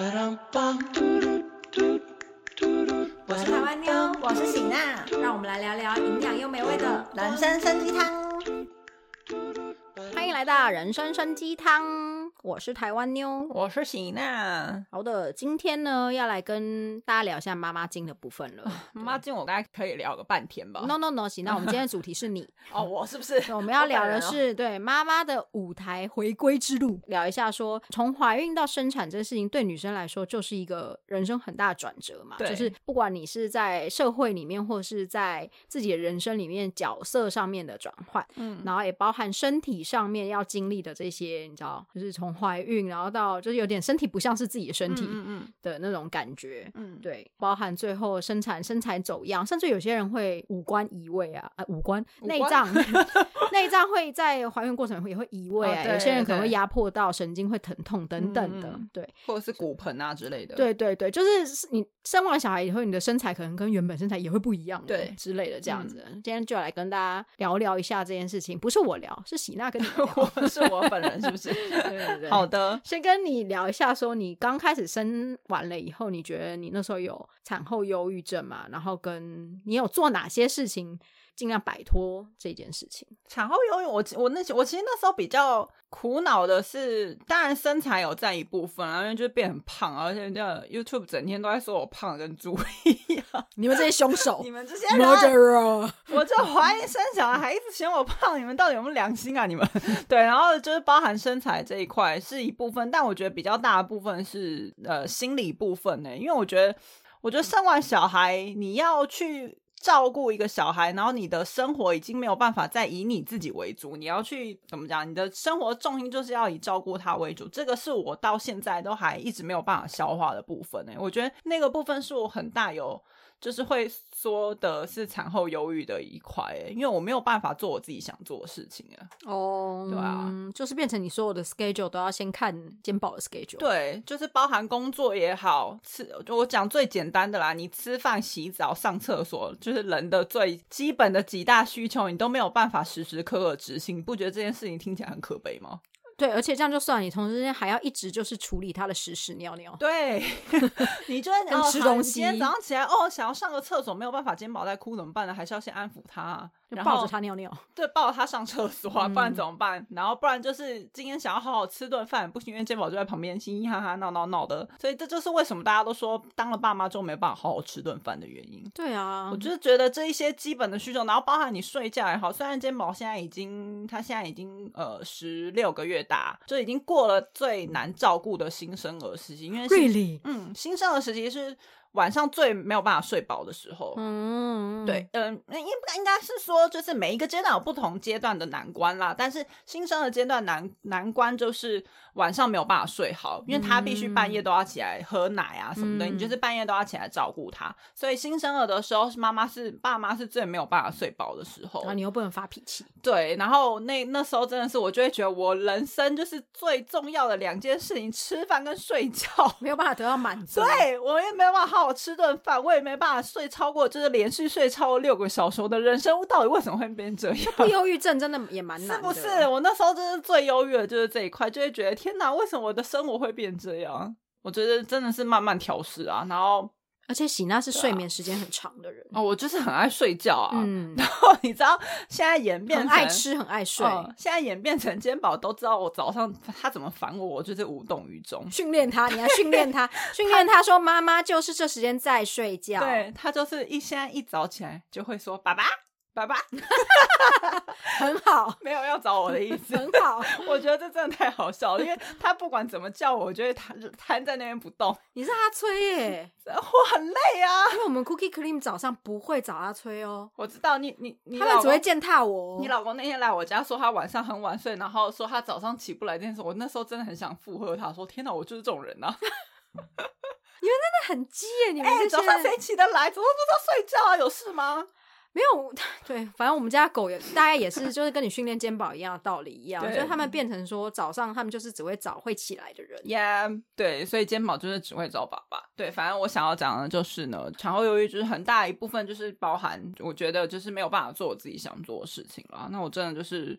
我是台湾妞，我是喜娜，让我们来聊聊营养又美味的人生参鸡汤。欢迎来到人生参鸡汤。我是台湾妞，我是喜娜。好的，今天呢要来跟大家聊一下妈妈经的部分了。妈妈经我大概可以聊个半天吧。No No No，喜娜，我们今天的 主题是你哦，我是不是？我们要聊的是对妈妈的舞台回归之路，聊一下说从怀孕到生产这件事情，对女生来说就是一个人生很大的转折嘛。就是不管你是在社会里面，或是在自己的人生里面角色上面的转换，嗯，然后也包含身体上面要经历的这些，你知道，就是从怀孕，然后到就是有点身体不像是自己的身体的那种感觉，嗯，对，包含最后生产身材走样，甚至有些人会五官移位啊，啊，五官内脏 内脏会在怀孕过程也会移位啊，有些人可能会压迫到神经会疼痛等等的，对，或者是骨盆啊之类的，对对对，就是你生完小孩以后，你的身材可能跟原本身材也会不一样，对之类的这样子。今天就来跟大家聊聊一下这件事情，不是我聊，是喜娜跟你 聊，是我本人是不是？对好的。先跟你聊一下，说你刚开始生完了以后，你觉得你那时候有产后忧郁症嘛？然后跟你有做哪些事情？尽量摆脱这件事情。产后忧郁，我我那我其实那时候比较苦恼的是，当然身材有占一部分，因为就是变很胖，而且这 YouTube 整天都在说我胖跟猪一样。你们这些凶手，你们这些人，我就怀疑生小孩一直嫌我胖，你们到底有没有良心啊？你们 对，然后就是包含身材这一块是一部分，但我觉得比较大的部分是呃心理部分呢，因为我觉得我觉得生完小孩你要去。照顾一个小孩，然后你的生活已经没有办法再以你自己为主，你要去怎么讲？你的生活重心就是要以照顾他为主，这个是我到现在都还一直没有办法消化的部分呢。我觉得那个部分是我很大有。就是会说的是产后忧郁的一块，因为我没有办法做我自己想做的事情啊。哦，对啊，就是变成你所有的 schedule 都要先看肩膀的 schedule。对，就是包含工作也好，吃就我讲最简单的啦，你吃饭、洗澡、上厕所，就是人的最基本的几大需求，你都没有办法时时刻刻执行，你不觉得这件事情听起来很可悲吗？对，而且这样就算，你同时间还要一直就是处理他的屎屎尿尿。对，你就跟吃东西。今天早上起来，哦，想要上个厕所，没有办法，肩膀在哭怎么办呢？还是要先安抚他。就抱着他尿尿，对，抱着他上厕所，不然怎么办？然后不然就是今天想要好好吃顿饭，不行，因为健宝就在旁边嘻嘻哈哈闹闹闹的，所以这就是为什么大家都说当了爸妈之后没办法好好吃顿饭的原因。对啊，我就是觉得这一些基本的需求，然后包含你睡觉也好，虽然健宝现在已经他现在已经呃十六个月大，就已经过了最难照顾的新生儿时期，因为 really，嗯，新生儿时期是。晚上最没有办法睡饱的时候，嗯，对，嗯，那应应该是说，就是每一个阶段有不同阶段的难关啦。但是新生儿阶段难难关就是晚上没有办法睡好，因为他必须半夜都要起来喝奶啊什么的，你就是半夜都要起来照顾他。所以新生儿的时候，是妈妈是爸妈是最没有办法睡饱的时候。然后你又不能发脾气，对。然后那那时候真的是，我就会觉得我人生就是最重要的两件事情：吃饭跟睡觉，没有办法得到满足。对我也没有办法。我吃顿饭，我也没办法睡超过，就是连续睡超过六个小时。我的人生到底为什么会变这样？不忧郁症真的也蛮难，是不是？我那时候真是最忧郁的，就是这一块，就会觉得天哪，为什么我的生活会变这样？我觉得真的是慢慢调试啊，然后。而且喜娜是睡眠时间很长的人哦，我就是很爱睡觉啊。嗯，然后你知道现在演变成爱吃很爱睡，现在演变成肩膀都知道我早上他怎么烦我，我就是无动于衷。训练他，你要训练他，训练他说妈妈就是这时间在睡觉。对他就是一现在一早起来就会说爸爸。爸爸，很好，没有要找我的意思，很好。我觉得这真的太好笑了，因为他不管怎么叫我，我就会瘫瘫在那边不动。你是阿吹耶，我很累啊。因为我们 Cookie Cream 早上不会找阿吹哦。我知道你你你，他们只会践踏我。你老公那天来我家说他晚上很晚睡，然后说他早上起不来这件事，我那时候真的很想附和他说：天哪，我就是这种人呐。你们真的很鸡耶，你们早上谁起得来？怎么不知道睡觉啊？有事吗？没有，对，反正我们家狗也大概也是，就是跟你训练肩膀一样的道理一样，就是他们变成说早上他们就是只会找会起来的人。Yeah，对，所以肩膀就是只会找爸爸。对，反正我想要讲的就是呢，产后忧郁就是很大一部分就是包含，我觉得就是没有办法做我自己想做的事情了。那我真的就是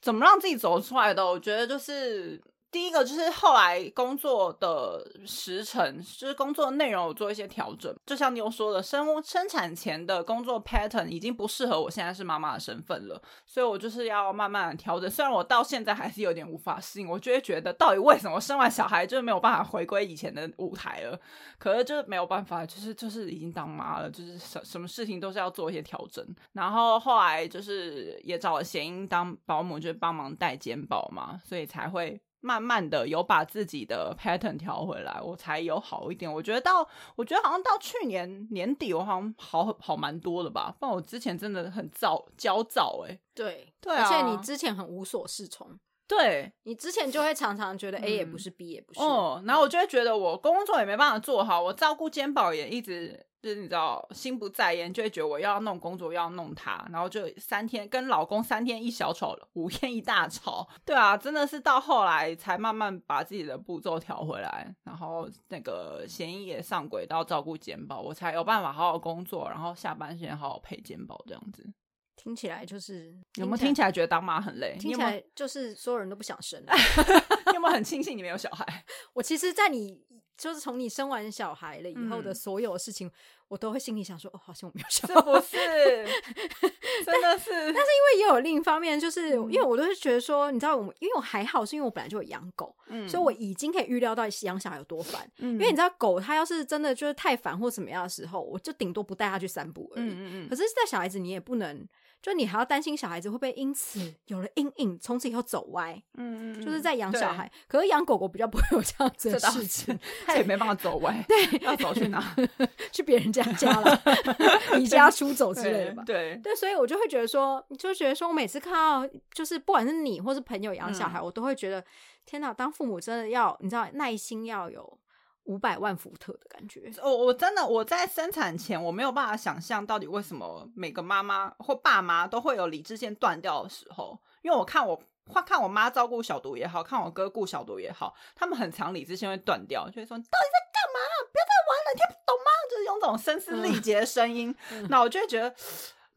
怎么让自己走出来的？我觉得就是。第一个就是后来工作的时程，就是工作内容有做一些调整。就像你有说的，生生产前的工作 pattern 已经不适合我现在是妈妈的身份了，所以我就是要慢慢的调整。虽然我到现在还是有点无法适应，我就会觉得到底为什么生完小孩就是没有办法回归以前的舞台了？可是就是没有办法，就是就是已经当妈了，就是什什么事情都是要做一些调整。然后后来就是也找了贤英当保姆，就是帮忙带肩包嘛，所以才会。慢慢的有把自己的 pattern 调回来，我才有好一点。我觉得到，我觉得好像到去年年底，我好像好好蛮多的吧。不然我之前真的很躁焦躁，哎，对对，而且你之前很无所适从，对你之前就会常常觉得 A 也不是，B 也不是，哦，然后我就会觉得我工作也没办法做好，我照顾肩膀也一直。就是你知道心不在焉，就会觉得我要弄工作，要弄他，然后就三天跟老公三天一小吵，五天一大吵。对啊，真的是到后来才慢慢把自己的步骤调回来，然后那个嫌疑也上轨道照顾简宝，我才有办法好好工作，然后下班时间好好陪简宝这样子。听起来就是有没有听起来觉得当妈很累？听起来就是所有人都不想生。你有没有很庆幸你没有小孩？我其实，在你。就是从你生完小孩了以后的所有事情，我都会心里想说：“哦，好像我没有小孩。”不是，真的是。但是因为也有另一方面，就是因为我都是觉得说，你知道，我因为我还好，是因为我本来就有养狗，所以我已经可以预料到养小孩有多烦。因为你知道，狗它要是真的就是太烦或怎么样的时候，我就顶多不带它去散步而已。嗯嗯嗯。可是在小孩子，你也不能。就你还要担心小孩子会不会因此有了阴影，从此以后走歪。嗯嗯，就是在养小孩，可是养狗狗比较不会有这样子的事情，它也没办法走歪。对，要走去哪？去别人家家了，离家出走之类的吧。对对，所以我就会觉得说，就觉得说我每次看到，就是不管是你或是朋友养小孩，我都会觉得，天哪，当父母真的要，你知道，耐心要有。五百万伏特的感觉，我我真的我在生产前我没有办法想象到底为什么每个妈妈或爸妈都会有理智线断掉的时候，因为我看我看我妈照顾小毒也好看我哥顾小毒也好，他们很常理智线会断掉，就会说你到底在干嘛？不要再玩了，你听不懂吗？就是用这种声嘶力竭的声音，那我就会觉得。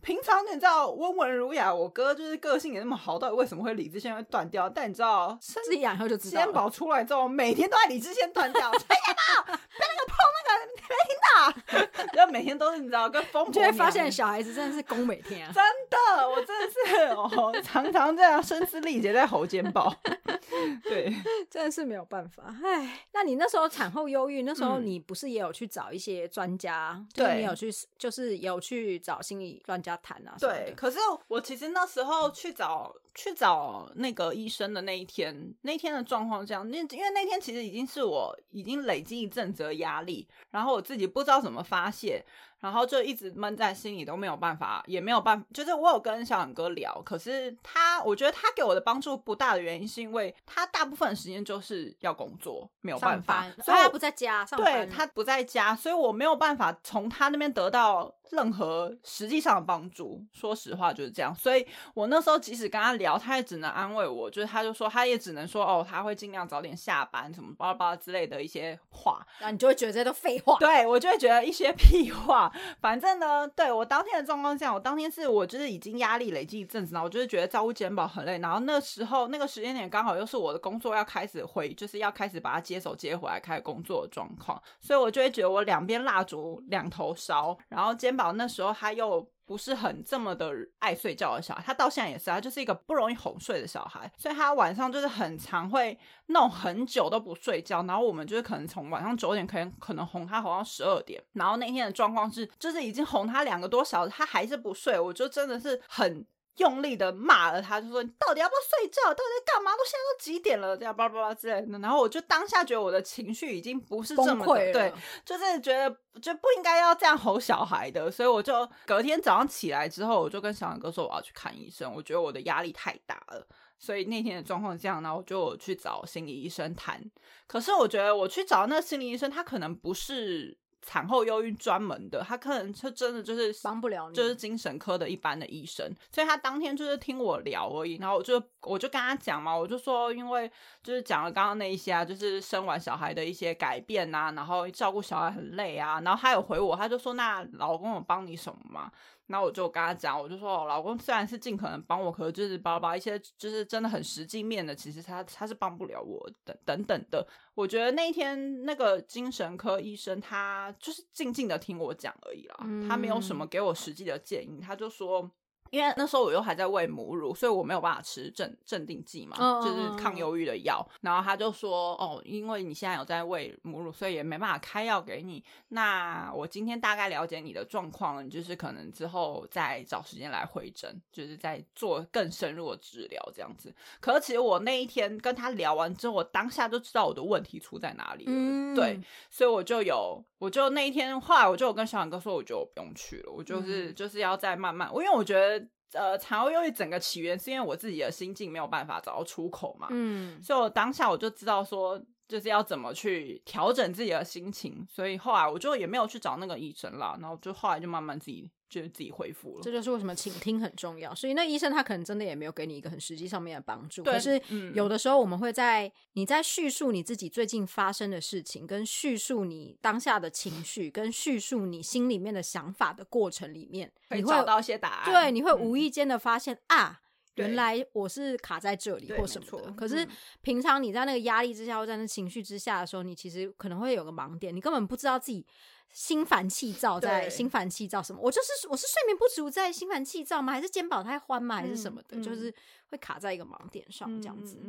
平常你知道温文儒雅，我哥就是个性也那么好，到底为什么会理智线会断掉？但你知道，自己养以后就知道。肩膀出来之后，每天都在理智线断掉。哎呀，不要那个碰那个，没听到？然后每天都是你知道，跟疯就会发现小孩子真的是攻每天啊！真的，我真的是哦，常常这样声嘶力竭在吼肩膀。对，真的是没有办法。哎，那你那时候产后忧郁，那时候你不是也有去找一些专家？对，你有去，就是有去找心理专家。谈啊，对，可是我其实那时候去找去找那个医生的那一天，那天的状况这样，那因为那天其实已经是我已经累积一阵子的压力，然后我自己不知道怎么发泄。然后就一直闷在心里，都没有办法，也没有办法。就是我有跟小勇哥聊，可是他，我觉得他给我的帮助不大的原因，是因为他大部分时间就是要工作，没有办法，所以他不在家。对他不在家，所以我没有办法从他那边得到任何实际上的帮助。说实话就是这样。所以我那时候即使跟他聊，他也只能安慰我，就是他就说，他也只能说，哦，他会尽量早点下班，什么巴拉巴拉之类的一些话。然后你就会觉得这都废话。对我就会觉得一些屁话。反正呢，对我当天的状况这样，我当天是我就是已经压力累积一阵子，然后我就是觉得照顾肩膀很累，然后那时候那个时间点刚好又是我的工作要开始回，就是要开始把它接手接回来开始工作的状况，所以我就会觉得我两边蜡烛两头烧，然后肩膀那时候他又。不是很这么的爱睡觉的小孩，他到现在也是，他就是一个不容易哄睡的小孩，所以他晚上就是很常会弄很久都不睡觉，然后我们就是可能从晚上九点可能可能哄他哄到十二点，然后那天的状况是，就是已经哄他两个多小时，他还是不睡，我就真的是很。用力的骂了他，就说你到底要不要睡觉？到底在干嘛？都现在都几点了？这样叭叭叭之类的。然后我就当下觉得我的情绪已经不是这么对，就是觉得就不应该要这样吼小孩的。所以我就隔天早上起来之后，我就跟小杨哥说我要去看医生，我觉得我的压力太大了。所以那天的状况这样，然后我就去找心理医生谈。可是我觉得我去找那个心理医生，他可能不是。产后忧郁专门的，他可能就真的就是帮不了你，就是精神科的一般的医生，所以他当天就是听我聊而已，然后我就我就跟他讲嘛，我就说因为就是讲了刚刚那一些啊，就是生完小孩的一些改变啊，然后照顾小孩很累啊，然后他有回我，他就说那老公有帮你什么吗？然后我就跟他讲，我就说，我老公虽然是尽可能帮我，可是就是包包一些就是真的很实际面的，其实他他是帮不了我等等等的。我觉得那一天那个精神科医生他就是静静的听我讲而已啦，他没有什么给我实际的建议，他就说。因为那时候我又还在喂母乳，所以我没有办法吃镇镇定剂嘛，就是抗忧郁的药。然后他就说：“哦，因为你现在有在喂母乳，所以也没办法开药给你。那我今天大概了解你的状况了，你就是可能之后再找时间来回诊，就是在做更深入的治疗这样子。可是其实我那一天跟他聊完之后，我当下就知道我的问题出在哪里了。对，所以我就有，我就那一天后来我就跟小杨哥说，我觉得我不用去了，我就是就是要再慢慢，因为我觉得。呃，产后忧郁整个起源是因为我自己的心境没有办法找到出口嘛，嗯，所以我当下我就知道说，就是要怎么去调整自己的心情，所以后来我就也没有去找那个医生了，然后就后来就慢慢自己。就是自己恢复了，这就是为什么倾听很重要。所以那医生他可能真的也没有给你一个很实际上面的帮助。可是有的时候我们会在你在叙述你自己最近发生的事情，跟叙述你当下的情绪，跟叙述你心里面的想法的过程里面，你会找到一些答案。对，你会无意间的发现啊，原来我是卡在这里或什么的。可是平常你在那个压力之下或在那情绪之下的时候，你其实可能会有个盲点，你根本不知道自己。心烦气躁，在心烦气躁什么？我就是我是睡眠不足，在心烦气躁吗？还是肩膀太欢吗？还是什么的？就是会卡在一个盲点上这样子。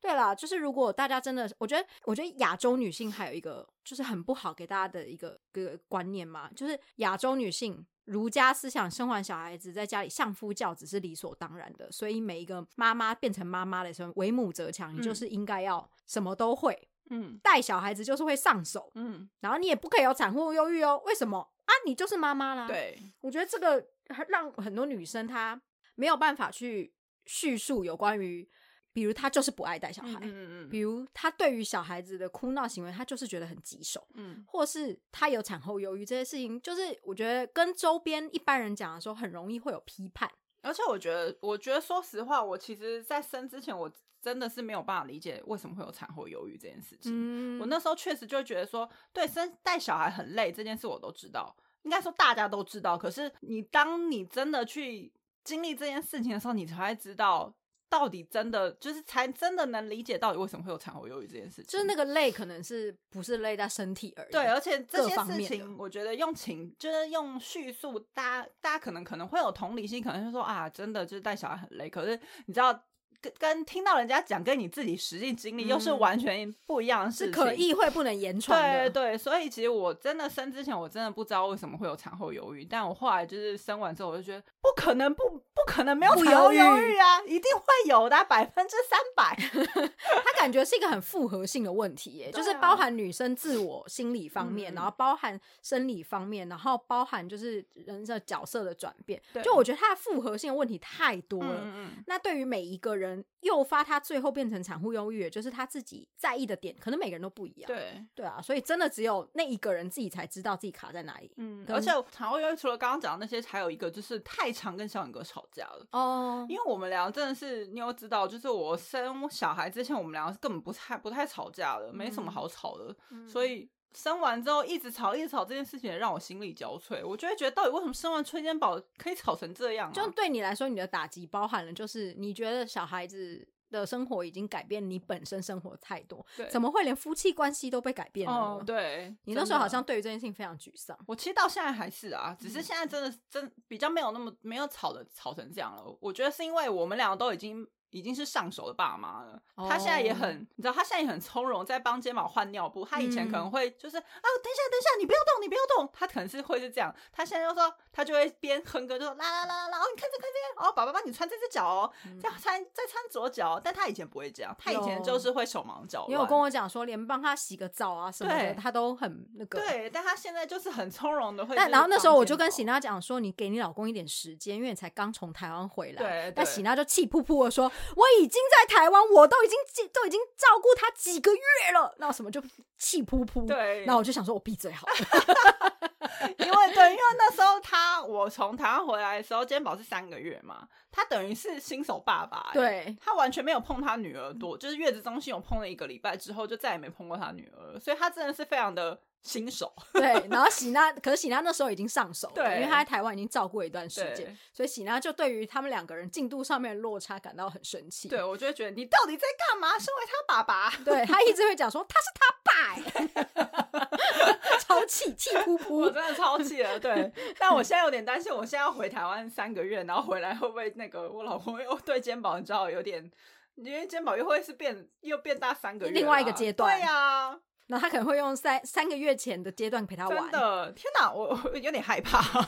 对啦，就是如果大家真的，我觉得，我觉得亚洲女性还有一个就是很不好给大家的一个个观念嘛，就是亚洲女性儒家思想，生完小孩子在家里相夫教子是理所当然的，所以每一个妈妈变成妈妈的时候，为母则强，你就是应该要什么都会。嗯，带小孩子就是会上手，嗯，然后你也不可以有产后忧郁哦。为什么啊？你就是妈妈啦。对，我觉得这个让很多女生她没有办法去叙述有关于，比如他就是不爱带小孩，嗯嗯，比如他对于小孩子的哭闹行为，他就是觉得很棘手，嗯，或是他有产后忧郁这些事情，就是我觉得跟周边一般人讲的时候，很容易会有批判。而且我觉得，我觉得说实话，我其实，在生之前我。真的是没有办法理解为什么会有产后忧郁这件事情。我那时候确实就觉得说，对生带小孩很累这件事我都知道，应该说大家都知道。可是你当你真的去经历这件事情的时候，你才会知道到底真的就是才真的能理解到底为什么会有产后忧郁这件事情。就是那个累可能是不是累在身体而已。对，而且这些事情我觉得用情就是用叙述，大家大家可能可能会有同理心，可能就说啊，真的就是带小孩很累。可是你知道。跟跟听到人家讲，跟你自己实际经历又是完全不一样的事情，是可意会不能言传的。对对，所以其实我真的生之前，我真的不知道为什么会有产后忧郁，但我后来就是生完之后，我就觉得不可能不不可能没有产后忧郁啊，一定会有的，百分之三百。他感觉是一个很复合性的问题，耶，就是包含女生自我心理方面，然后包含生理方面，然后包含就是人的角色的转变。就我觉得他的复合性的问题太多了。嗯那对于每一个人。诱发他最后变成产后忧郁，就是他自己在意的点，可能每个人都不一样。对对啊，所以真的只有那一个人自己才知道自己卡在哪里。嗯，而且产后忧郁除了刚刚讲的那些，还有一个就是太常跟小勇哥吵架了。哦，因为我们俩真的是你有知道，就是我生小孩之前，我们两个根本不太不太吵架的，没什么好吵的，所以。生完之后一直吵一直吵这件事情也让我心力交瘁，我就会觉得到底为什么生完春间宝可以吵成这样？就对你来说，你的打击包含了就是你觉得小孩子的生活已经改变你本身生活太多，怎么会连夫妻关系都被改变了？对你那时候好像对于这件事情非常沮丧。我其实到现在还是啊，只是现在真的真比较没有那么没有吵的吵成这样了。我觉得是因为我们两个都已经。已经是上手的爸妈了，他现在也很，你知道，他现在也很从容，在帮肩膀换尿布。他以前可能会就是啊，等一下，等一下，你不要动，你不要动。他可能是会是这样，他现在就说，他就会边哼歌就说啦啦啦啦啦，哦，你看这看这个，哦，宝宝帮你穿这只脚哦，这样穿再穿左脚。但他以前不会这样，他以前就是会手忙脚乱。你有跟我讲说，连帮他洗个澡啊什么的，他都很那个。对，但他现在就是很从容的会。但然后那时候我就跟喜娜讲说，你给你老公一点时间，因为你才刚从台湾回来。对。但喜娜就气噗噗的说，我已经在。台湾，我都已经都已经照顾他几个月了，那什么就气噗噗。对，那我就想说，我闭嘴好了。因为对，因为那时候他我从台湾回来的时候，肩膀是三个月嘛，他等于是新手爸爸。对，他完全没有碰他女儿多，就是月子中心有碰了一个礼拜之后，就再也没碰过他女儿，所以他真的是非常的。新手。对，然后喜娜，可是喜娜那时候已经上手了，对因为她在台湾已经照顾一段时间，所以喜娜就对于他们两个人进度上面的落差感到很生气。对，我就会觉得你到底在干嘛？身为他爸爸，对他一直会讲说他是他爸欸，超气气噗噗。我真的超气了。对，但我现在有点担心，我现在要回台湾三个月，然后回来会不会那个我老公又对肩膀，你知道有点，因为肩膀又会是变又变大三个月，另外一个阶段对呀、然后他可能会用三三个月前的阶段陪他玩。真的，天哪，我我有点害怕。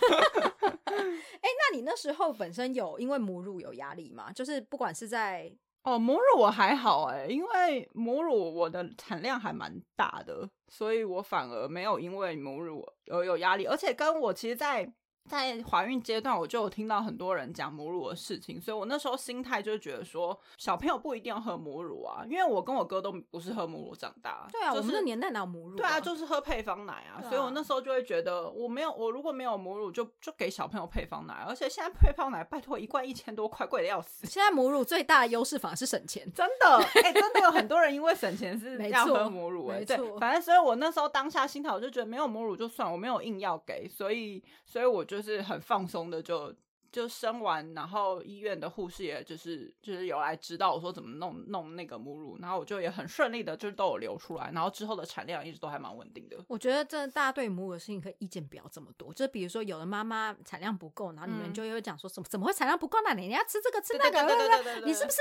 哎，那你那时候本身有因为母乳有压力吗？就是不管是在哦，母乳我还好哎，因为母乳我的产量还蛮大的，所以我反而没有因为母乳而有压力，而且跟我其实在，在怀孕阶段，我就有听到很多人讲母乳的事情，所以我那时候心态就觉得说，小朋友不一定要喝母乳啊，因为我跟我哥都不是喝母乳长大，对啊，就是、我们那年代哪有母乳、对啊，就是喝配方奶啊，啊所以我那时候就会觉得，我没有，我如果没有母乳就，就给小朋友配方奶，而且现在配方奶拜托一罐一千多块，贵的要死。现在母乳最大的优势反而是省钱。真的，哎、真的有很多人因为省钱是没要喝母乳、哎，对，反正所以我那时候当下心态，我就觉得没有母乳就算，我没有硬要给，所以，所以我就是很放松的就。就生完，然后医院的护士也就是就是有来指导我说怎么弄弄那个母乳，然后我就也很顺利的，就是都有流出来，然后之后的产量一直都还蛮稳定的。我觉得这大家对母乳的事情可以意见不要这么多，就比如说有的妈妈产量不够，然后你们嗯就会讲说什么怎么会产量不够呢？你要吃这个吃那个，你是不是？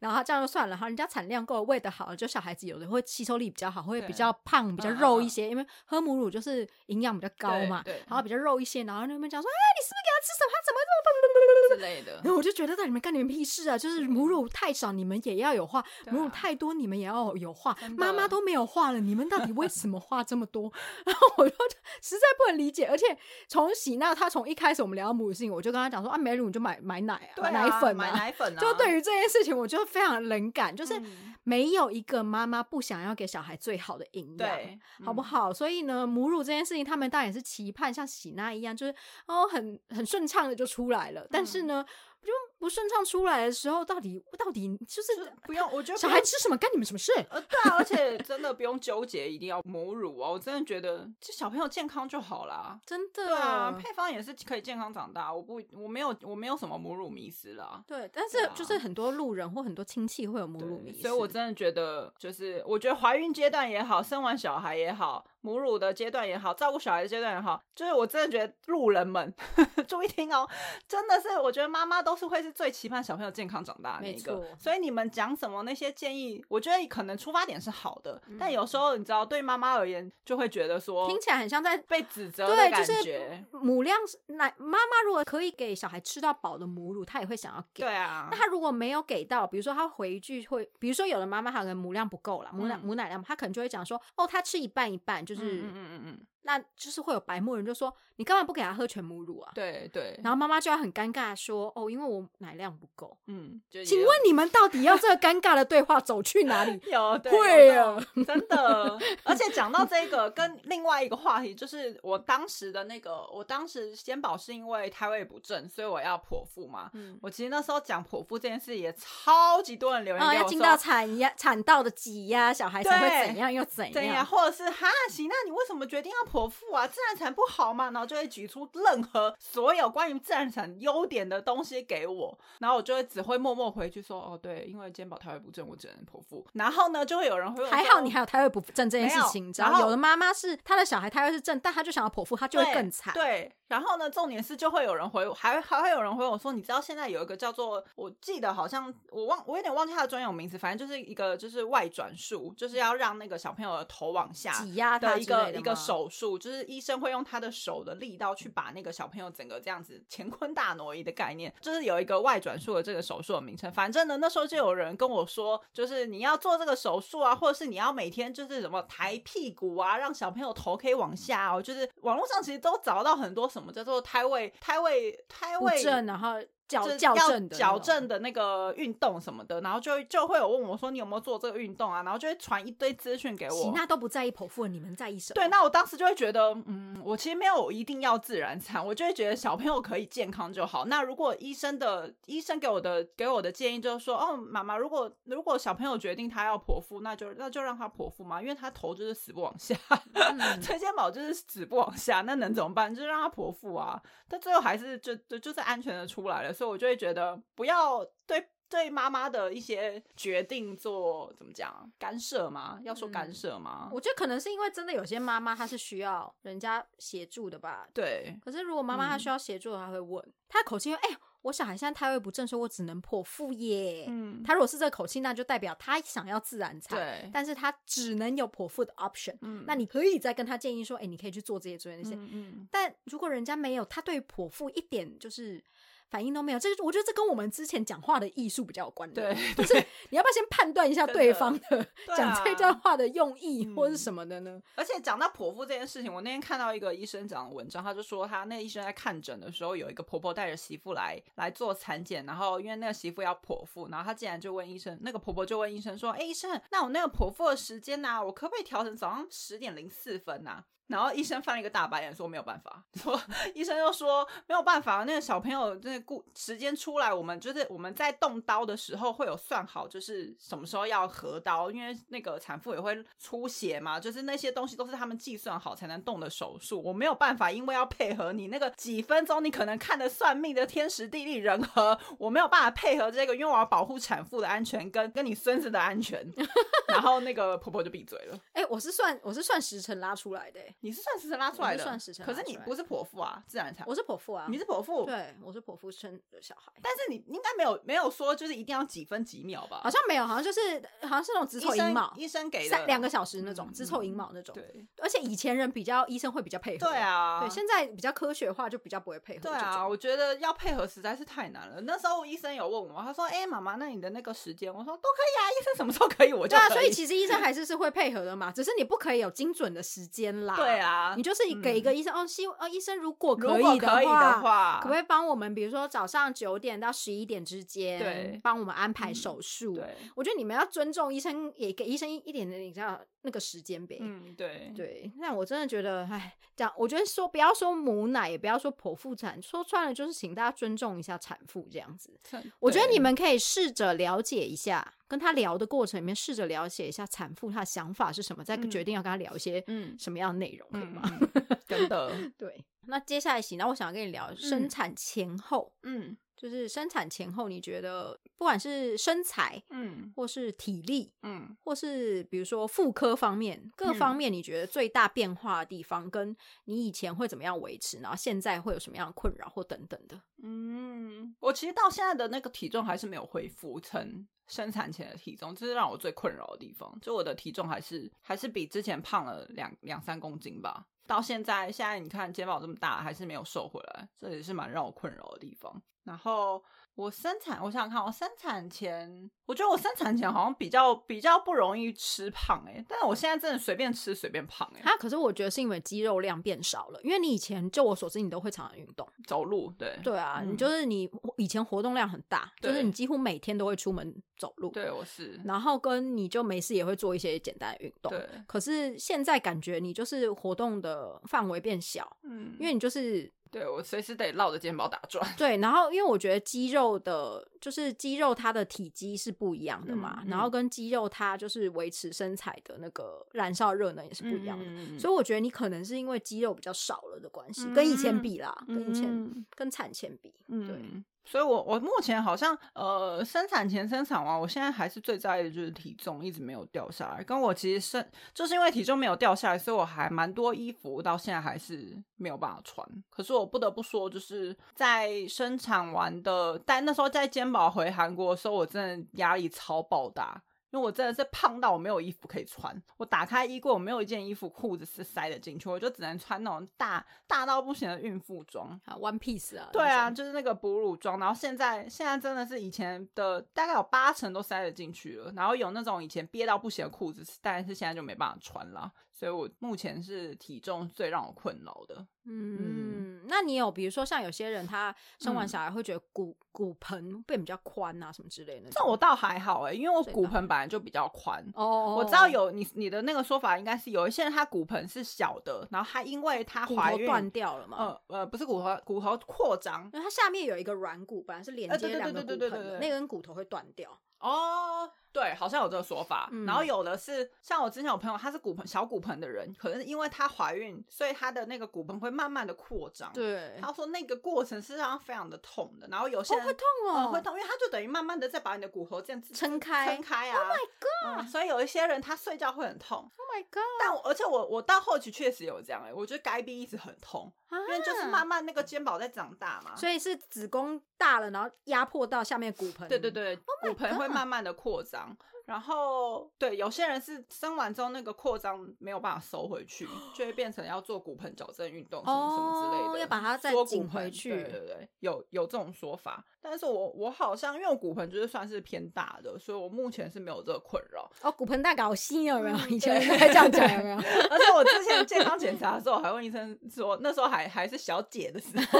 然后这样就算了，然后人家产量够，喂的好，就小孩子有的会吸收力比较好，会比较胖，比较肉一些，因为喝母乳就是营养比较高嘛，然后比较肉一些，然后那边讲说，哎，你是不是给他吃什么？他怎么这么之类的然。后我就觉得，在你们干你们屁事啊！就是母乳太少，你们也要有话；啊母乳太多，你们也要有话。妈妈都没有话了，你们到底为什么话这么多？然后我就实在不能理解。而且从喜娜，她从一开始我们聊到母乳事情，我就跟她讲说啊，没乳你就买买奶啊，对啊奶粉买啊。奶粉啊，就对于这件事情，我就非常冷感，就是嗯没有一个妈妈不想要给小孩最好的营养。对，嗯？好不好？所以呢，母乳这件事情，他们当然也是期盼像喜娜一样，就是哦，很很顺畅的就出来了。但嗯是呢，就不顺畅出来的时候，到底到底就是就不用，我觉得小孩吃什么干你们什么事？呃，对啊，而且真的不用纠结一定要母乳哦，我真的觉得这小朋友健康就好啦。真的，对啊，配方也是可以健康长大，我不我没有我没有什么母乳迷失啦。对，但是就是很多路人或很多亲戚会有母乳迷思，所以我真的觉得，就是我觉得怀孕阶段也好，生完小孩也好，母乳的阶段也好，照顾小孩的阶段也好，就是我真的觉得路人们 注意听哦，真的是我觉得妈妈都是会是最期盼小朋友健康长大的那一个所以你们讲什么那些建议，我觉得可能出发点是好的，嗯但有时候你知道，对妈妈而言就会觉得说听起来很像在。被指责的对，感就是觉，母量奶妈妈如果可以给小孩吃到饱的母乳，她也会想要给。对啊那，她如果没有给到，比如说她回一句会，比如说有的妈妈她可能母量不够了，母奶、嗯母奶量，她可能就会讲说，哦，她吃一半一半，就是，嗯嗯嗯嗯，那就是会有白目人就说，你干嘛不给他喝全母乳啊？对对，然后妈妈就要很尴尬说，哦，因为我奶量不够。嗯，请问你们到底要这个尴尬的对话走去哪里？有对会有这啊真的。而且讲到这个，跟另外一个话题，就是我当时的那个，我当时先保是因为胎位不正，所以我要剖腹嘛。嗯，我其实那时候讲剖腹这件事，也超级多人留言哦，给我要进到。产压产道的挤压，小孩才会怎样又怎样对。或者是哈行，那你为什么决定要剖腹啊？自然产不好嘛？然后就会举出任何所有关于自然产优点的东西给我，然后我就会只会默默回去说，哦，对，因为肩膀胎位不正，我只能剖腹。然后呢，就会有人会，还好你还有胎位不正这件事情，然后有的妈妈是她的小孩胎位是正，但她就想要剖腹，她就会更惨。对，然后呢，重点是就会有人回，还还会有人回我说，你知道现在有一个叫做，我记得好像我忘，我有点忘记它的专有名词，反正就是一个就是外转术，就是要让那个小朋友的头往下。挤压她的一个一个手术，就是医生会用他的手的力道去把那个小朋友整个这样子乾坤大挪移的概念，就是有一个外转术的这个手术的名称。反正呢，那时候就有人跟我说，就是你要做这个手术啊，或者是你要每天就是什么抬屁股啊，让小朋友头可以往下哦。就是网络上其实都找到很多什么叫做胎位、胎位、胎位正，然后矫矫正的矫正的那个运动什么的，然后就就会有问我说你有没有做这个运动啊，然后就会传一堆资讯给我。喜娜都不在意剖腹，你们在意什么？对，那我当时就会觉得，嗯，我其实没有一定要自然产，我就会觉得小朋友可以健康就好。那如果医生的医生给我的给我的建议就是说，哦，妈妈，如果如果小朋友决定他要剖腹，那就那就让他剖腹嘛，因为他头就是死不往下，嗯推肩膀就是死不往下，那能怎么办？就是让他剖腹啊。但最后还是就就就是安全的出来了，所以我就会觉得不要对。对妈妈的一些决定做怎么讲干涉吗？要说干嗯涉吗？我觉得可能是因为真的有些妈妈她是需要人家协助的吧。对，可是如果妈妈她嗯需要协助，她会问，她的口气会，哎、我小孩现在胎位不正，所以我只能剖腹耶。嗯，她如果是这个口气，那就代表她想要自然产，对，但是她只能有剖腹的 option。嗯那你可以再跟她建议说，哎、你可以去做这些做那些。嗯嗯，但如果人家没有，他对剖腹一点就是反应都没有，这个我觉得这跟我们之前讲话的艺术比较有关的。对，就是你要不要先判断一下对方的对讲这啊段话的用意嗯或是什么的呢？而且讲到剖腹这件事情，我那天看到一个医生讲的文章，他就说他那个医生在看诊的时候，有一个婆婆带着媳妇来来做产检，然后因为那个媳妇要剖腹，然后他竟然就问医生，那个婆婆就问医生说：“哎，医生，那我那个剖腹的时间呢、我可不可以调成早上十点零四分呐、然后医生翻了一个大白眼，说没有办法。说医生又说没有办法，那个小朋友那个顾时间出来，我们就是我们在动刀的时候会有算好，就是什么时候要合刀，因为那个产妇也会出血嘛，就是那些东西都是他们计算好才能动的手术。我没有办法，因为要配合你那个几分钟，你可能看的算命的天时地利人和，我没有办法配合这个，因为我要保护产妇的安全跟跟你孙子的安全。然后那个婆婆就闭嘴了。哎、我是算我是算时辰拉出来的、欸你是算时辰拉出来的，算时辰可是你不是剖腹啊，自然产。我是剖腹啊，你是剖腹，，对，我是剖腹生的小孩。但是你应该没有没有说就是一定要几分几秒吧？好像没有，好像就是好像是那种子医生丑寅卯，医生给的三两个小时那种嗯子丑寅卯那种。对而且以前人比较医生会比较配合。对，啊，对，现在比较科学化，就比较不会配合。对啊，，我觉得要配合实在是太难了。那时候医生有问我，他说：“哎、妈妈，那你的那个时间？”我说：“都可以啊，医生什么时候可以我就对啊，所以其实医生还是是会配合的嘛，只是你不可以有精准的时间啦。对，啊，你就是给一个医生、哦，希哦，医生如果可以的话，可不可以帮我们，比如说早上九点到十一点之间，对帮我们安排手术？对，我觉得你们要尊重医生，也给医生一点的你知道那个时间呗。嗯，对，对，那我真的觉得，哎，这样，我觉得说不要说母奶，也不要说剖腹产，说穿了就是请大家尊重一下产妇这样子。我觉得你们可以试着了解一下，跟他聊的过程里面试着了解一下产妇她的想法是什么，再嗯决定要跟他聊一些嗯什么样的内容，可以嗯吗？嗯真的，对。那接下来行，那我想跟你聊生嗯产前后，嗯就是生产前后，你觉得不管是身材，嗯或是体力，嗯或是比如说妇科方面各方面，你觉得最大变化的地方，跟你以前会怎么样维持，然后现在会有什么样的困扰或等等的？嗯，我其实到现在的那个体重还是没有恢复成生产前的体重，这是让我最困扰的地方。就我的体重还是还是比之前胖了两两三公斤吧。到现在，现在你看肩膀这么大，还是没有瘦回来，这也是蛮让我困扰的地方。然后我生产，我想想看，我生产前，我觉得我生产前好像比较比较不容易吃胖哎、但是我现在真的随便吃随便胖哎、啊，可是我觉得是因为肌肉量变少了，因为你以前就我所知，你都会常常运动。走路对对啊，嗯。你就是你以前活动量很大，就是你几乎每天都会出门走路。对，我是。然后跟你就没事也会做一些简单的运动，对。可是现在感觉你就是活动的范围变小，嗯，因为你就是对我随时得绕着肩膀打转。对，然后因为我觉得肌肉的，就是肌肉它的体积是不一样的嘛，然后跟肌肉它就是维持身材的那个燃烧热能也是不一样的，嗯所以我觉得你可能是因为肌肉比较少了的关系，跟以前比啦，跟以前、嗯跟产前比，对。所以我我目前好像呃生产前生产完，我现在还是最在意的就是体重一直没有掉下来。跟我其实生就是因为体重没有掉下来，所以我还蛮多衣服到现在还是没有办法穿。可是我不得不说，就是在生产完的，但那时候在肩膀回韩国的时候，我真的压力超爆大。因为我真的是胖到我没有衣服可以穿，我打开衣柜，我没有一件衣服裤子是塞得进去，我就只能穿那种大大到不行的孕妇装。啊，One Piece 啊，对啊，就是那个哺乳装，然后现在现在真的是以前的大概有八成都塞得进去了，然后有那种以前憋到不行的裤子，但是现在就没办法穿了，所以我目前是体重最让我困扰的。嗯，那你有比如说像有些人他生完小孩会觉得骨骨盆变比较宽啊什么之类的，这我倒还好哎，因为我骨盆本来就比较宽哦。我知道有你你的那个说法应该是有一些人他骨盆是小的，然后他因为他怀孕断掉了嘛，呃呃不是骨头骨头扩张，因为它下面有一个软骨，本来是连接两个骨盆的，那根骨头会断掉。哦，对，好像有这个说法。然后有的是像我之前有朋友，他是骨盆小骨盆的人，可能因为她怀孕，所以她的那个骨盆会慢慢的扩张。对，他说那个过程是让她非常的痛的。然后有些人会痛哦，会痛，因为他就等于慢慢的在把你的骨头这样撑开，撑开啊。Oh my god！所以有一些人他睡觉会很痛。Oh my god！但而且我我到后期确实有这样哎，我觉得该逼一直很痛，因为就是慢慢那个肩膀在长大嘛，所以是子宫大了，然后压迫到下面骨盆。对对对，骨盆会慢慢的扩张。然后，对有些人是生完之后那个扩张没有办法收回去，就会变成要做骨盆矫正运动什么什么之类的，要把它再紧回去。对对对，有有这种说法。但是我我好像因为我骨盆就是算是偏大的，所以我目前是没有这个困扰。哦，骨盆大搞心有没有？以前这样讲有没有？而且我之前健康检查的时候，还问医生说，那时候还还是小姐的时候，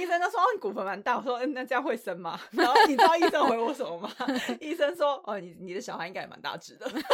医生就说哦你骨盆蛮大。我说嗯那这样会生吗？然后你知道医生回我什么吗？医生说哦。你你的小孩应该也蛮大只的，不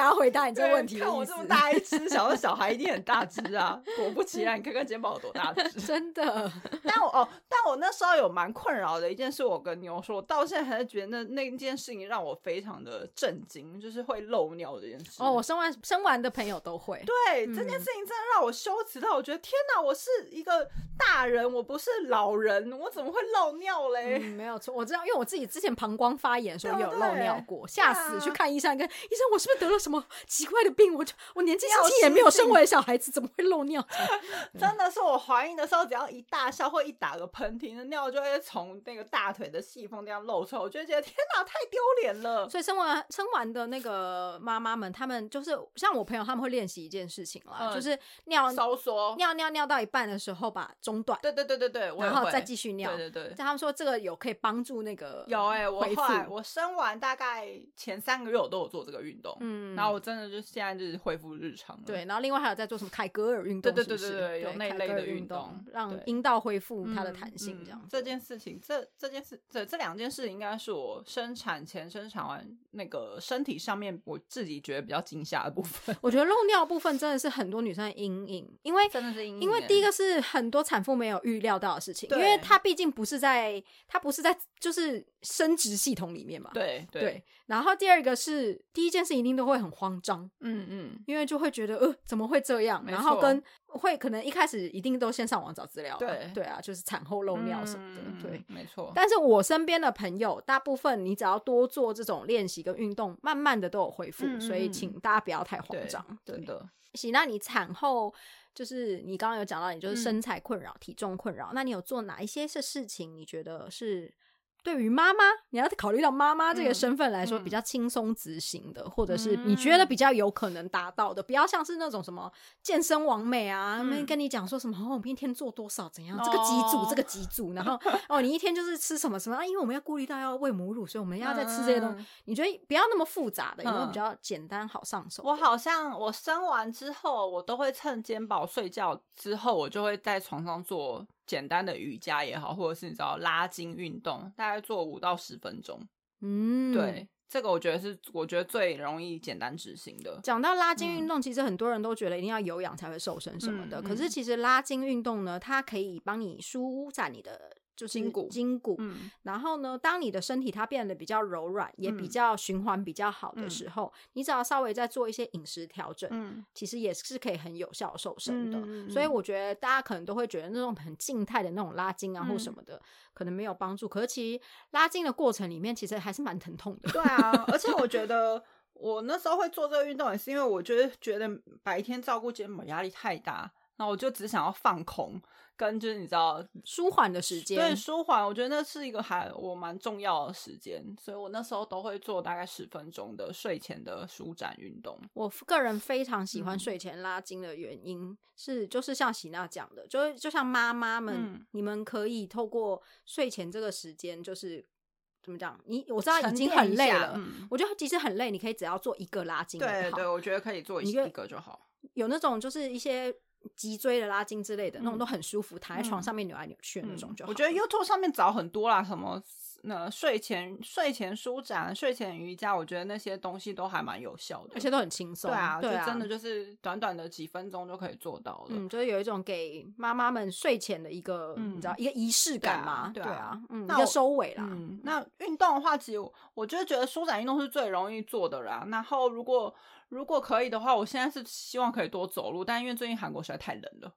想要回答你这个问题。看我这么大一只，想说 小孩一定很大只啊。果不其然，你看看肩膀有多大只，真的。但我哦，但我那时候有蛮困扰的一件事，我跟牛说，我到现在还是觉得那那件事情让我非常的震惊，就是会漏尿这件事。哦，我生完生完的朋友都会。对，这件事情真的让我羞耻到，我觉得天哪，我是一个大人，我不是老人，我怎么会漏尿嘞？没有错，我知道，因为我自己之前膀胱发炎的时候有漏尿过，吓死！去看医生，跟医生，我是不是得了什么奇怪的病？我就我年纪轻轻也没有生过小孩子，怎么会漏尿？真的是我怀孕的时候，只要一大笑或一打个喷嚏，那尿就会从那个大腿的细缝这样漏出来，我就觉得天哪，太丢脸了。所以生完生完的那个妈妈们，他们就是像我朋友，他们会练习一件事情啦，就是尿收缩，尿尿尿到一半的时候把中断，对对对对对，然后再继续尿，对对对。他们说这个有可以帮助那个有哎，我后来我生完大概前三个月我都有做这个运动，嗯，然后我真的就现在就是恢复日常。对，然后另外还有在做什么凯格尔运动，对对对对对，有那类的运动，让阴道恢复它的弹性，这样。这件事情，这这件事，这这两件事应该是我生产前、生产完那个身体上面我自己觉得比较惊吓的部分。我觉得漏尿部分真的是很多女生的阴影，因为真的是阴影，因为第一个是很多产妇没有预料到的事情，因为它毕竟不是在，它不是在就是生殖系统里面嘛。对对。然后第二个是第一件事一定都会很慌张，嗯嗯，因为就会觉得呃怎么会这样，然后跟会可能一开始一定都先上网找资料，对对啊，就是产后漏尿什么的，对，没错。但是我身边的朋友大部分你只要多做这种练习跟运动，慢慢的都有恢复，所以请大家不要太慌张，真的。行，那你产后就是你刚刚有讲到，你就是身材困扰、体重困扰，那你有做哪一些是事情？你觉得是？对于妈妈，你要考虑到妈妈这个身份来说，比较轻松执行的，或者是你觉得比较有可能达到的，不要像是那种什么健身王美啊，没跟你讲说什么哦，我们一天做多少怎样，这个几组这个几组，然后哦，你一天就是吃什么什么啊，因为我们要顾虑到要喂母乳，所以我们要再吃这些东西。你觉得不要那么复杂的，有没有比较简单好上手？我好像我生完之后，我都会趁肩膀睡觉之后，我就会在床上做。简单的瑜伽也好，或者是你知道拉筋运动，大概做五到十分钟。嗯，对，这个我觉得是我觉得最容易简单执行的。讲到拉筋运动，其实很多人都觉得一定要有氧才会瘦身什么的，可是其实拉筋运动呢，它可以帮你舒展你的。就是筋骨，筋骨。嗯，然后呢，当你的身体它变得比较柔软，也比较循环比较好的时候，你只要稍微再做一些饮食调整，嗯，其实也是可以很有效瘦身的。所以我觉得大家可能都会觉得那种很静态的那种拉筋啊或什么的，可能没有帮助。可是其实拉筋的过程里面，其实还是蛮疼痛的。对啊，而且我觉得我那时候会做这个运动，也是因为我觉得觉得白天照顾肩膀压力太大，那我就只想要放空。跟就是你知道舒缓的时间，对舒缓，我觉得那是一个还我蛮重要的时间，所以我那时候都会做大概十分钟的睡前的舒展运动。我个人非常喜欢睡前拉筋的原因是，就是像喜娜讲的，就是就像妈妈们，你们可以透过睡前这个时间，就是怎么讲？你我知道已经很累了，我觉得即使很累，你可以只要做一个拉筋。对对，我觉得可以做一一个就好。有那种就是一些脊椎的拉筋之类的，那种都很舒服，躺在床上面扭来扭去的那种就好。我觉得 YouTube 上面找很多啦，什么。那睡前睡前舒展、睡前瑜伽，我觉得那些东西都还蛮有效的，而且都很轻松。对啊，就真的就是短短的几分钟就可以做到了。嗯，就是有一种给妈妈们睡前的一个，你知道，一个仪式感嘛。对啊，嗯，一个收尾啦。嗯那运动的话，其实我就觉得舒展运动是最容易做的啦。然后如果如果可以的话，我现在是希望可以多走路，但因为最近韩国实在太冷了，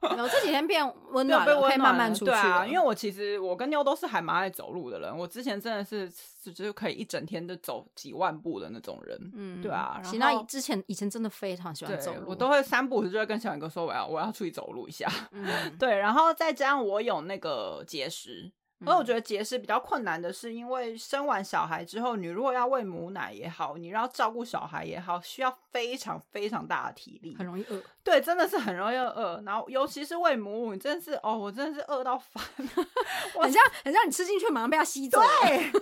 然后这几天变 温暖了，可以慢慢出去。对啊，因为我其实我跟妞都是还蛮爱走路的人，我之前真的是就是可以一整天都走几万步的那种人。嗯，对啊。行，那之前以前真的非常喜欢走路，我都会三步就会跟小远哥说我要我要出去走路一下。嗯，对，然后再加上我有那个节食。而我觉得节食比较困难的是，因为生完小孩之后，你如果要喂母奶也好，你要照顾小孩也好，需要非常非常大的体力，很容易饿。对，真的是很容易饿。然后尤其是喂母乳，你真的是哦，我真的是饿到 烦，很像很像你吃进去马上被它吸走。对，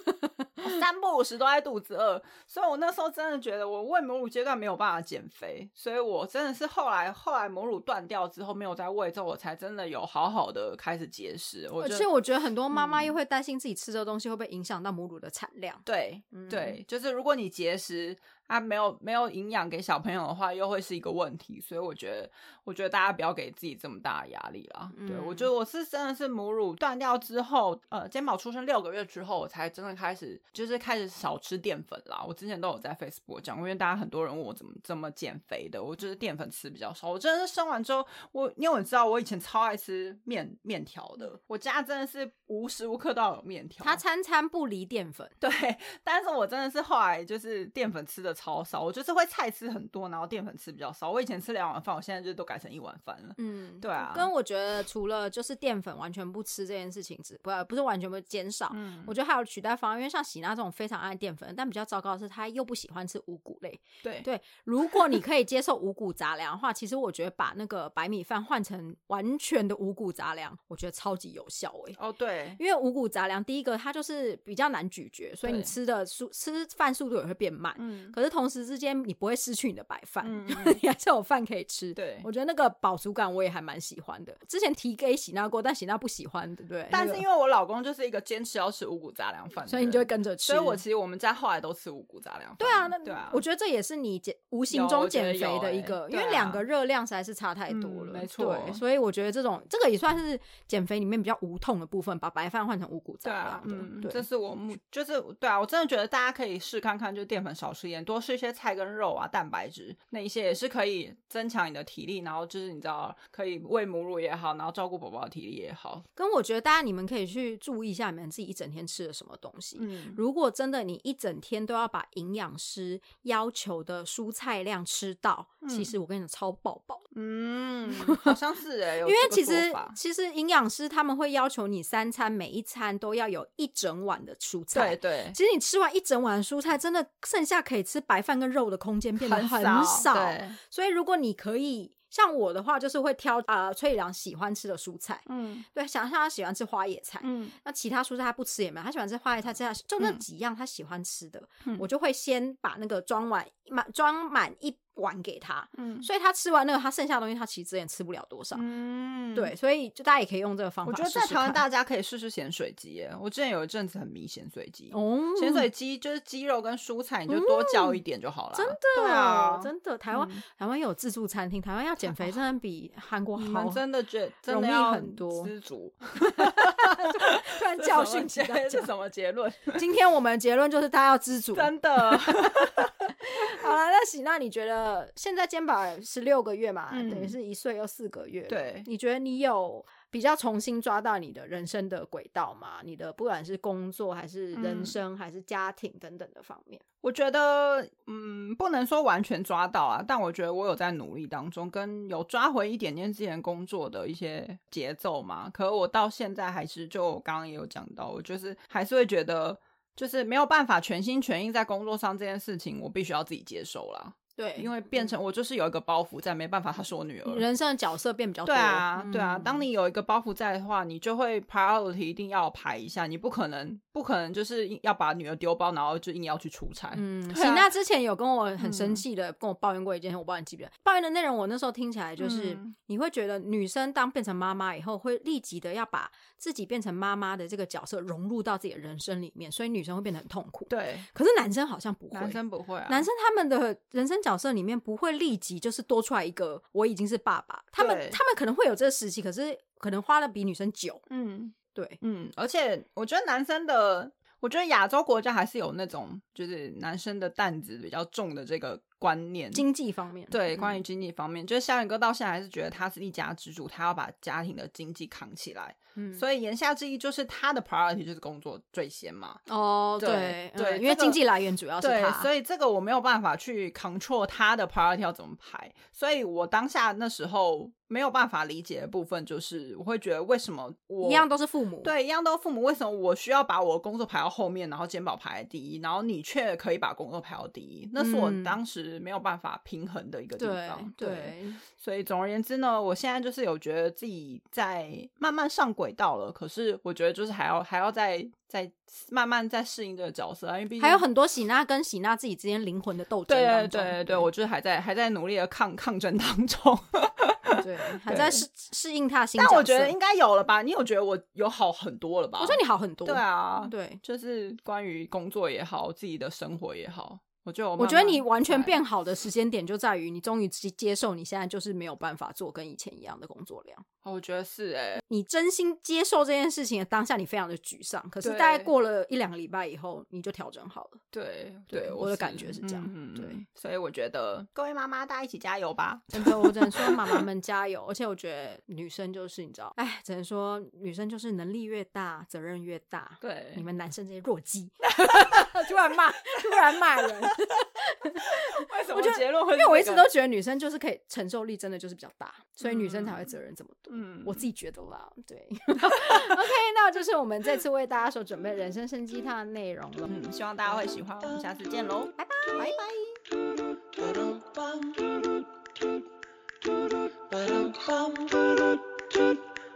三不五时都在肚子饿。所以我那时候真的觉得我喂母乳阶段没有办法减肥，所以我真的是后来后来母乳断掉之后没有再喂之后，我才真的有好好的开始节食。而且我觉得很多妈。妈妈又会担心自己吃这个东西会不会影响到母乳的产量？对，对，就是如果你节食。啊，没有没有营养给小朋友的话，又会是一个问题，所以我觉得，我觉得大家不要给自己这么大的压力啦。对我觉得我是真的是母乳断掉之后，呃，肩膀出生六个月之后，我才真的开始就是开始少吃淀粉啦。我之前都有在 Facebook 讲过，因为大家很多人问我怎么怎么减肥的，我就是淀粉吃比较少。我真的是生完之后，我因为我知道我以前超爱吃面面条的，我家真的是无时无刻都要有面条，他餐餐不离淀粉。对，但是我真的是后来就是淀粉吃的。超少，我就是会菜吃很多，然后淀粉吃比较少。我以前吃两碗饭，我现在就都改成一碗饭了。嗯，对啊。跟我觉得除了就是淀粉完全不吃这件事情，之不不是完全不减少。嗯，我觉得还有取代方案，因为像喜娜这种非常爱淀粉，但比较糟糕的是，她又不喜欢吃五谷类。对对，如果你可以接受五谷杂粮的话，其实我觉得把那个白米饭换成完全的五谷杂粮，我觉得超级有效哎。哦，对，因为五谷杂粮第一个它就是比较难咀嚼，所以你吃的速吃饭速度也会变慢。嗯，可是同时之间，你不会失去你的白饭，你还是有饭可以吃。对，我觉得那个饱足感我也还蛮喜欢的。之前提给喜娜过，但喜娜不喜欢，对不对？但是因为我老公就是一个坚持要吃五谷杂粮饭，所以你就会跟着吃。所以我其实我们家后来都吃五谷杂粮饭。对啊，那对啊，我觉得这也是你减无形中减肥的一个，因为两个热量实在是差太多了。没错，所以我觉得这种这个也算是减肥里面比较无痛的部分，把白饭换成五谷杂粮。嗯，这是我目就是对啊，我真的觉得大家可以试看看，就淀粉少吃一点，多吃一些菜跟肉啊。蛋白质那一些也是可以增强你的体力，然后就是你知道可以喂母乳也好，然后照顾宝宝的体力也好。跟我觉得大家你们可以去注意一下你们自己一整天吃的什么东西。嗯，如果真的你一整天都要把营养师要求的蔬菜量吃到，其实我跟你讲超饱饱。嗯，好像是哎，因为其实其实营养师他们会要求你三餐每一餐都要有一整碗的蔬菜。对对，其实你吃完一整碗蔬菜，真的剩下可以吃白饭跟肉的空间变得很少。所以如果你可以像我的话，就是会挑啊崔良喜欢吃的蔬菜。嗯，对，想象他喜欢吃花野菜。嗯，那其他蔬菜他不吃也没有，他喜欢吃花野菜，这样就那几样他喜欢吃的，我就会先把那个装满满装满一。碗给他，嗯，所以他吃完那个，他剩下的东西，他其实之前吃不了多少，嗯，对，所以就大家也可以用这个方法。我觉得在台湾大家可以试试咸水鸡，我之前有一阵子很迷咸水鸡，哦，咸水鸡就是鸡肉跟蔬菜，你就多叫一点就好了。真的，对啊，真的，台湾台湾有自助餐厅，台湾要减肥真的比韩国好，真的觉容易很多。知足，突然教训起来，是什么结论？今天我们结论就是大家要知足，真的。好了，那喜娜，你觉得现在肩膀十六个月嘛，等于是一岁又四个月。对，你觉得你有比较重新抓到你的人生的轨道吗？你的不管是工作还是人生还是家庭等等的方面，我觉得，嗯，不能说完全抓到啊，但我觉得我有在努力当中，跟有抓回一点点之前工作的一些节奏嘛。可我到现在还是，就刚刚也有讲到，我就是还是会觉得。就是没有办法全心全意在工作上这件事情，我必须要自己接受了。对，因为变成我就是有一个包袱在，没办法，她是我女儿，人生的角色变比较多。对啊，对啊，当你有一个包袱在的话，你就会 priority 一定要排一下，你不可能不可能就是要把女儿丢包，然后就硬要去出差。嗯，喜娜之前有跟我很生气的跟我抱怨过一件事，我不知道你记不记得？抱怨的内容我那时候听起来就是，你会觉得女生当变成妈妈以后，会立即的要把自己变成妈妈的这个角色融入到自己的人生里面，所以女生会变得很痛苦。对，可是男生好像不会，男生不会啊，男生他们的人生角色里面不会立即就是多出来一个我已经是爸爸，他们他们可能会有这个时期，可是可能花的比女生久。嗯，对，嗯，而且我觉得男生的，我觉得亚洲国家还是有那种就是男生的担子比较重的这个。观念，经济方面，对，关于经济方面，就是小远哥到现在还是觉得他是一家之主，他要把家庭的经济扛起来。嗯，所以言下之意就是他的 priority 就是工作最先嘛。哦，对对，因为经济来源主要是他，所以这个我没有办法去 control 他的 priority 要怎么排。所以我当下那时候没有办法理解的部分，就是我会觉得为什么我一样都是父母，对，一样都是父母，为什么我需要把我的工作排到后面，然后肩膀排在第一，然后你却可以把工作排到第一？那是我当时。没有办法平衡的一个地方，对，所以总而言之呢，我现在就是有觉得自己在慢慢上轨道了，可是我觉得就是还要还要再再慢慢再适应这个角色，因为毕竟还有很多喜娜跟喜娜自己之间灵魂的斗争，对对对对，我就是还在还在努力的抗抗争当中，对，还在适适应他新，但我觉得应该有了吧？你有觉得我有好很多了吧？我觉得你好很多，对啊，对，就是关于工作也好，自己的生活也好。我就我觉得你完全变好的时间点就在于你终于接接受你现在就是没有办法做跟以前一样的工作量。我觉得是哎，你真心接受这件事情的当下，你非常的沮丧。可是大概过了一两个礼拜以后，你就调整好了。对对，我的感觉是这样。嗯对，所以我觉得各位妈妈，大家一起加油吧！真的，我只能说 妈妈们加油。而且我觉得女生就是你知道，哎，只能说女生就是能力越大，责任越大。对，你们男生这些弱鸡，突然骂，突然骂人。为什么结论？因为我一直都觉得女生就是可以承受力真的就是比较大，所以女生才会责任这么多。嗯，我自己觉得啦，对。OK，那就是我们这次为大家所准备人生生鸡汤的内容了。嗯，希望大家会喜欢，我们下次见喽。拜拜。